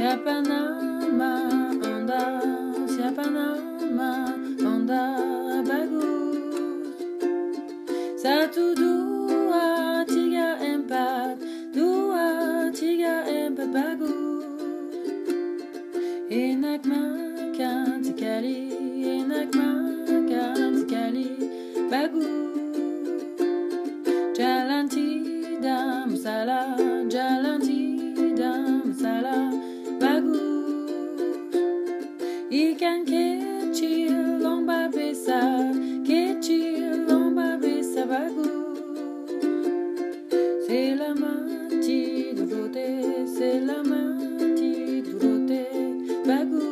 Siapa nama Anda? Siapa nama Anda? Bagus. Satu, dua, tiga, empat. Dua, tiga, empat. Bagus. Enak makan sekali. Enak makan sekali. Bagus. Jalan tidak masalah. Jalan He can catch you long by babesa, catch you long by babesa bagou. C'est la mati durote, c'est la mati durote bagou.